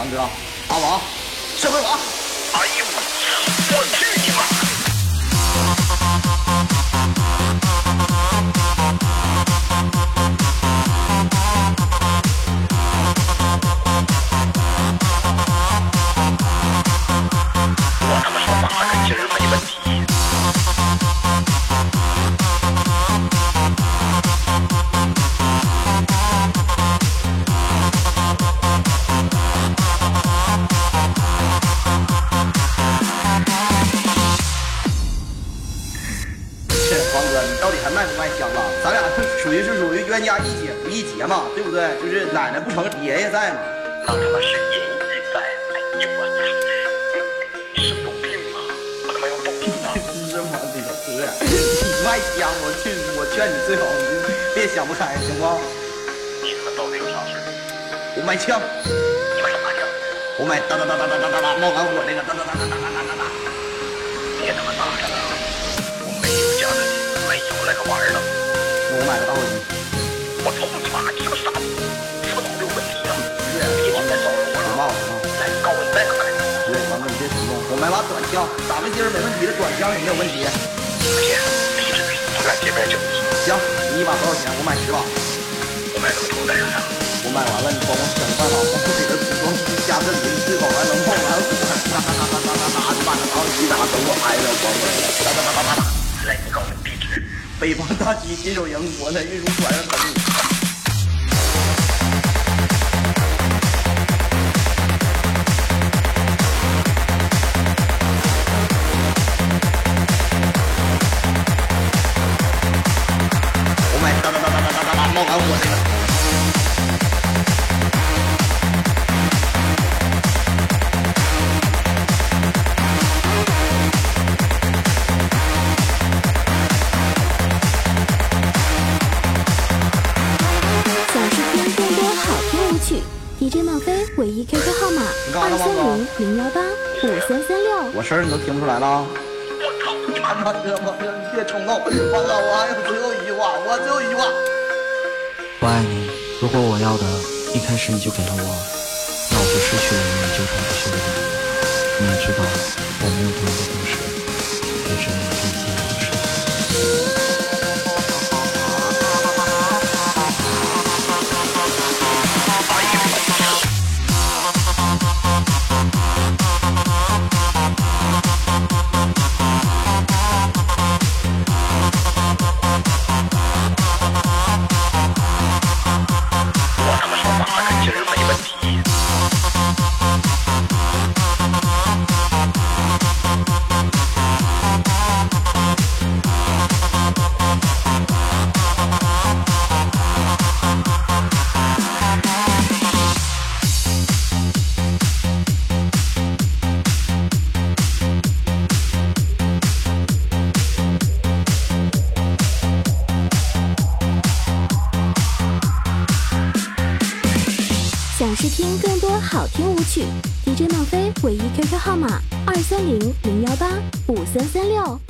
强哥，阿王，社会王，哎呦，我去你妈！我他妈说八个筋儿没问题。卖不卖香了？咱俩是属于是属于冤家宜解不宜结嘛，对不对？就是奶奶不成，爷爷在嘛。那他妈是银玉在，我操！你是有病吗？我他妈要报警了！是吗，这个哥，你卖香，我去我劝你最好你就别想不开，行不？你他妈到底有啥事儿？我卖枪，你买啥枪？我买哒哒哒哒哒哒哒哒冒完火那个哒哒哒哒哒哒哒哒。别他妈打着了！我买把短枪，咱们今儿没问题的，短枪也没有问题。姐，闭嘴！咱俩见面就急。行，你一把多少钱？我买十把。我买个头戴上呀。我买完了，你帮我想办法，帮我给它组装加热淋，最好还能冒完火，哒哒哒哒哒哒哒，就把那打火机打等我挨着光了，哒哒哒哒哒哒。来，你告诉我地址。北方大旗新手营，我在运输船上等你。一 QQ 号码二三零零幺八五三三六。我声儿你都听不出来了啊？我操你妈！王哥，王哥，你别冲动，我还有最后一句话，我最后一句话。我爱你，如果我要的一开始你就给了我，那我就失去了永远纠缠不休的理由。你也知道，我没有多想试听更多好听舞曲，DJ 孟非唯一 QQ 号码二三零零幺八五三三六。